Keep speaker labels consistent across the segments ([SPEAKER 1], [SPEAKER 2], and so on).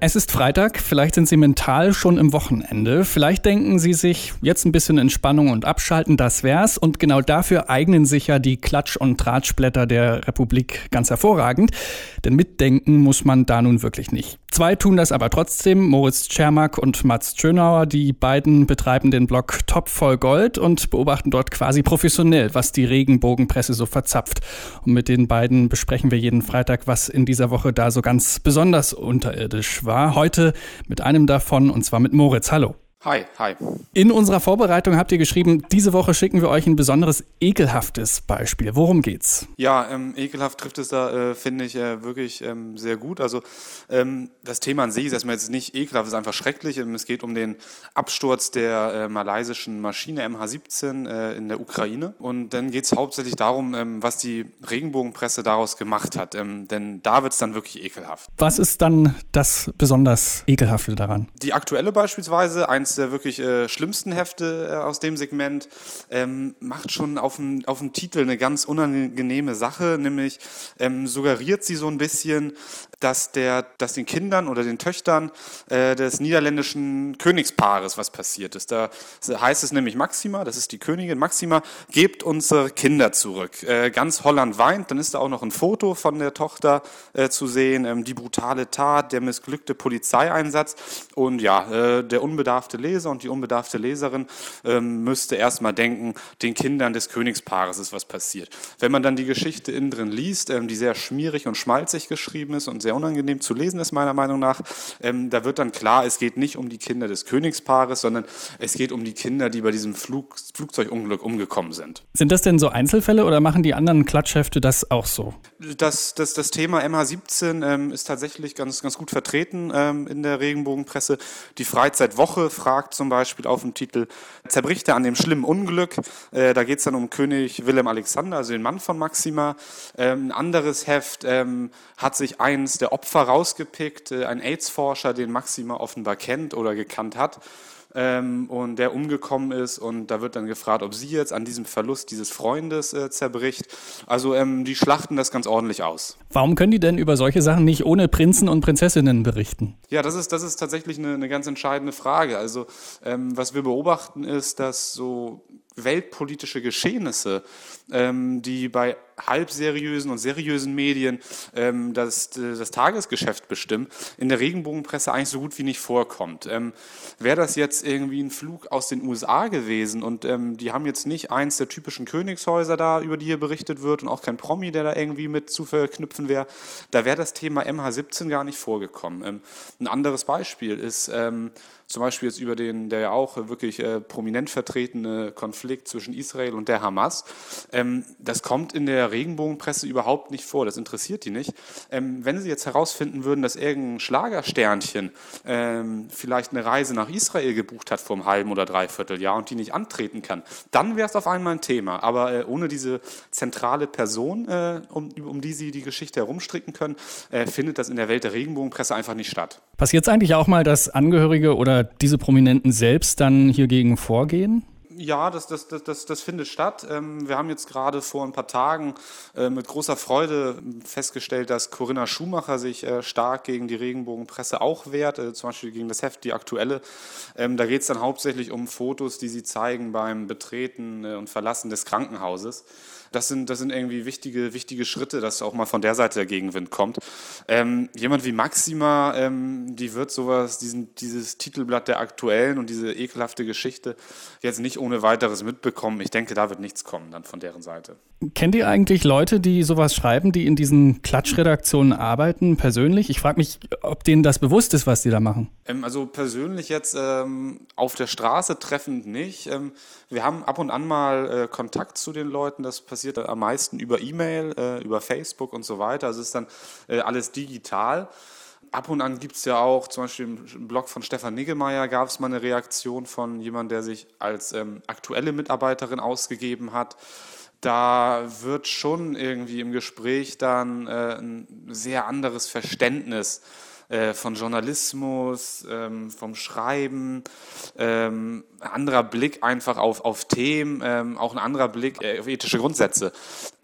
[SPEAKER 1] Es ist Freitag, vielleicht sind Sie mental schon im Wochenende. Vielleicht denken Sie sich, jetzt ein bisschen Entspannung und Abschalten, das wär's. Und genau dafür eignen sich ja die Klatsch- und Tratschblätter der Republik ganz hervorragend. Denn mitdenken muss man da nun wirklich nicht. Zwei tun das aber trotzdem, Moritz Czermak und Mats Schönauer. Die beiden betreiben den Blog Top voll Gold und beobachten dort quasi professionell, was die Regenbogenpresse so verzapft. Und mit den beiden besprechen wir jeden Freitag, was in dieser Woche da so ganz besonders unterirdisch war. Heute mit einem davon, und zwar mit Moritz. Hallo.
[SPEAKER 2] Hi, hi.
[SPEAKER 1] In unserer Vorbereitung habt ihr geschrieben, diese Woche schicken wir euch ein besonderes ekelhaftes Beispiel. Worum geht's?
[SPEAKER 2] Ja, ähm, ekelhaft trifft es da, äh, finde ich, äh, wirklich ähm, sehr gut. Also ähm, das Thema an sich ist erstmal jetzt nicht ekelhaft, es ist einfach schrecklich. Ähm, es geht um den Absturz der äh, malaysischen Maschine MH17 äh, in der Ukraine. Und dann geht es hauptsächlich darum, ähm, was die Regenbogenpresse daraus gemacht hat. Ähm, denn da wird es dann wirklich ekelhaft.
[SPEAKER 1] Was ist dann das besonders ekelhafte daran?
[SPEAKER 2] Die aktuelle beispielsweise, eins der wirklich äh, schlimmsten Hefte äh, aus dem Segment, ähm, macht schon auf dem Titel eine ganz unangenehme Sache, nämlich ähm, suggeriert sie so ein bisschen, dass der, dass den Kindern oder den Töchtern äh, des niederländischen Königspaares was passiert ist. Da heißt es nämlich Maxima, das ist die Königin Maxima, gebt unsere Kinder zurück. Äh, ganz Holland weint, dann ist da auch noch ein Foto von der Tochter äh, zu sehen, ähm, die brutale Tat, der missglückte Polizeieinsatz und ja, äh, der unbedarfte Leser und die unbedarfte Leserin ähm, müsste erstmal denken, den Kindern des Königspaares ist was passiert. Wenn man dann die Geschichte innen drin liest, ähm, die sehr schmierig und schmalzig geschrieben ist und sehr unangenehm zu lesen ist, meiner Meinung nach, ähm, da wird dann klar, es geht nicht um die Kinder des Königspaares, sondern es geht um die Kinder, die bei diesem Flug, Flugzeugunglück umgekommen sind.
[SPEAKER 1] Sind das denn so Einzelfälle oder machen die anderen Klatschhefte das auch so?
[SPEAKER 2] Das, das, das Thema MH17 ähm, ist tatsächlich ganz, ganz gut vertreten ähm, in der Regenbogenpresse. Die Freizeitwoche fragt zum Beispiel auf dem Titel Zerbricht er an dem schlimmen Unglück. Äh, da geht es dann um König Wilhelm Alexander, also den Mann von Maxima. Ähm, ein anderes Heft ähm, hat sich eins der Opfer rausgepickt, äh, ein AIDS-Forscher, den Maxima offenbar kennt oder gekannt hat ähm, und der umgekommen ist und da wird dann gefragt, ob sie jetzt an diesem Verlust dieses Freundes äh, zerbricht. Also ähm, die schlachten das ganz ordentlich aus.
[SPEAKER 1] Warum können die denn über solche Sachen nicht ohne Prinzen und Prinzessinnen berichten?
[SPEAKER 2] Ja, das ist, das ist tatsächlich eine, eine ganz entscheidende Frage. Also ähm, was wir beobachten ist, dass so weltpolitische Geschehnisse, ähm, die bei halbseriösen und seriösen Medien ähm, das, das Tagesgeschäft bestimmen, in der Regenbogenpresse eigentlich so gut wie nicht vorkommt. Ähm, Wäre das jetzt irgendwie ein Flug aus den USA gewesen und ähm, die haben jetzt nicht eins der typischen Königshäuser da, über die hier berichtet wird und auch kein Promi, der da irgendwie mit zu verknüpfen wäre, da wäre das Thema MH17 gar nicht vorgekommen. Ähm, ein anderes Beispiel ist ähm, zum Beispiel jetzt über den, der ja auch wirklich äh, prominent vertretene Konflikt zwischen Israel und der Hamas. Ähm, das kommt in der Regenbogenpresse überhaupt nicht vor, das interessiert die nicht. Ähm, wenn sie jetzt herausfinden würden, dass irgendein Schlagersternchen ähm, vielleicht eine Reise nach Israel gebucht hat vor einem halben oder dreiviertel Jahr und die nicht antreten kann, dann wäre es auf einmal ein Thema. Aber äh, ohne diese zentrale Person, äh, um, um die sie die Geschichte herumstricken können, äh, findet das in der Welt der Regenbogenpresse einfach nicht statt.
[SPEAKER 1] Passiert es eigentlich auch mal, dass Angehörige oder diese Prominenten selbst dann hiergegen vorgehen?
[SPEAKER 2] Ja, das, das, das, das, findet statt. Ähm, wir haben jetzt gerade vor ein paar Tagen äh, mit großer Freude festgestellt, dass Corinna Schumacher sich äh, stark gegen die Regenbogenpresse auch wehrt, äh, zum Beispiel gegen das Heft Die Aktuelle. Ähm, da geht es dann hauptsächlich um Fotos, die sie zeigen beim Betreten und Verlassen des Krankenhauses. Das sind, das sind irgendwie wichtige, wichtige Schritte, dass auch mal von der Seite der Gegenwind kommt. Ähm, jemand wie Maxima, ähm, die wird sowas, diesen, dieses Titelblatt der Aktuellen und diese ekelhafte Geschichte jetzt nicht ohne weiteres mitbekommen. Ich denke, da wird nichts kommen dann von deren Seite.
[SPEAKER 1] Kennt ihr eigentlich Leute, die sowas schreiben, die in diesen Klatschredaktionen arbeiten, persönlich? Ich frage mich, ob denen das bewusst ist, was die da machen.
[SPEAKER 2] Ähm, also persönlich jetzt ähm, auf der Straße treffend nicht. Ähm, wir haben ab und an mal äh, Kontakt zu den Leuten. Das passiert am meisten über E-Mail, äh, über Facebook und so weiter. Also es ist dann äh, alles digital ab und an gibt es ja auch, zum Beispiel im Blog von Stefan Niggemeier gab es mal eine Reaktion von jemandem, der sich als ähm, aktuelle Mitarbeiterin ausgegeben hat. Da wird schon irgendwie im Gespräch dann äh, ein sehr anderes Verständnis äh, von Journalismus, ähm, vom Schreiben, ähm, anderer Blick einfach auf, auf Themen, ähm, auch ein anderer Blick äh, auf ethische Grundsätze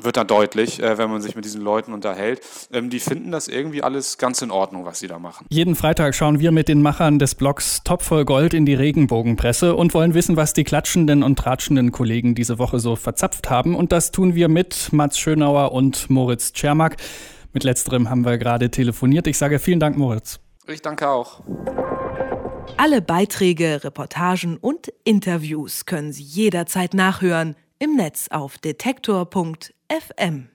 [SPEAKER 2] wird da deutlich, äh, wenn man sich mit diesen Leuten unterhält. Ähm, die finden das irgendwie alles ganz in Ordnung, was sie da machen.
[SPEAKER 1] Jeden Freitag schauen wir mit den Machern des Blogs Top voll Gold in die Regenbogenpresse und wollen wissen, was die klatschenden und tratschenden Kollegen diese Woche so verzapft haben. Und das tun wir mit Mats Schönauer und Moritz Czermak. Mit letzterem haben wir gerade telefoniert. Ich sage vielen Dank, Moritz.
[SPEAKER 2] Ich danke auch.
[SPEAKER 3] Alle Beiträge, Reportagen und Interviews können Sie jederzeit nachhören im Netz auf detektor.fm.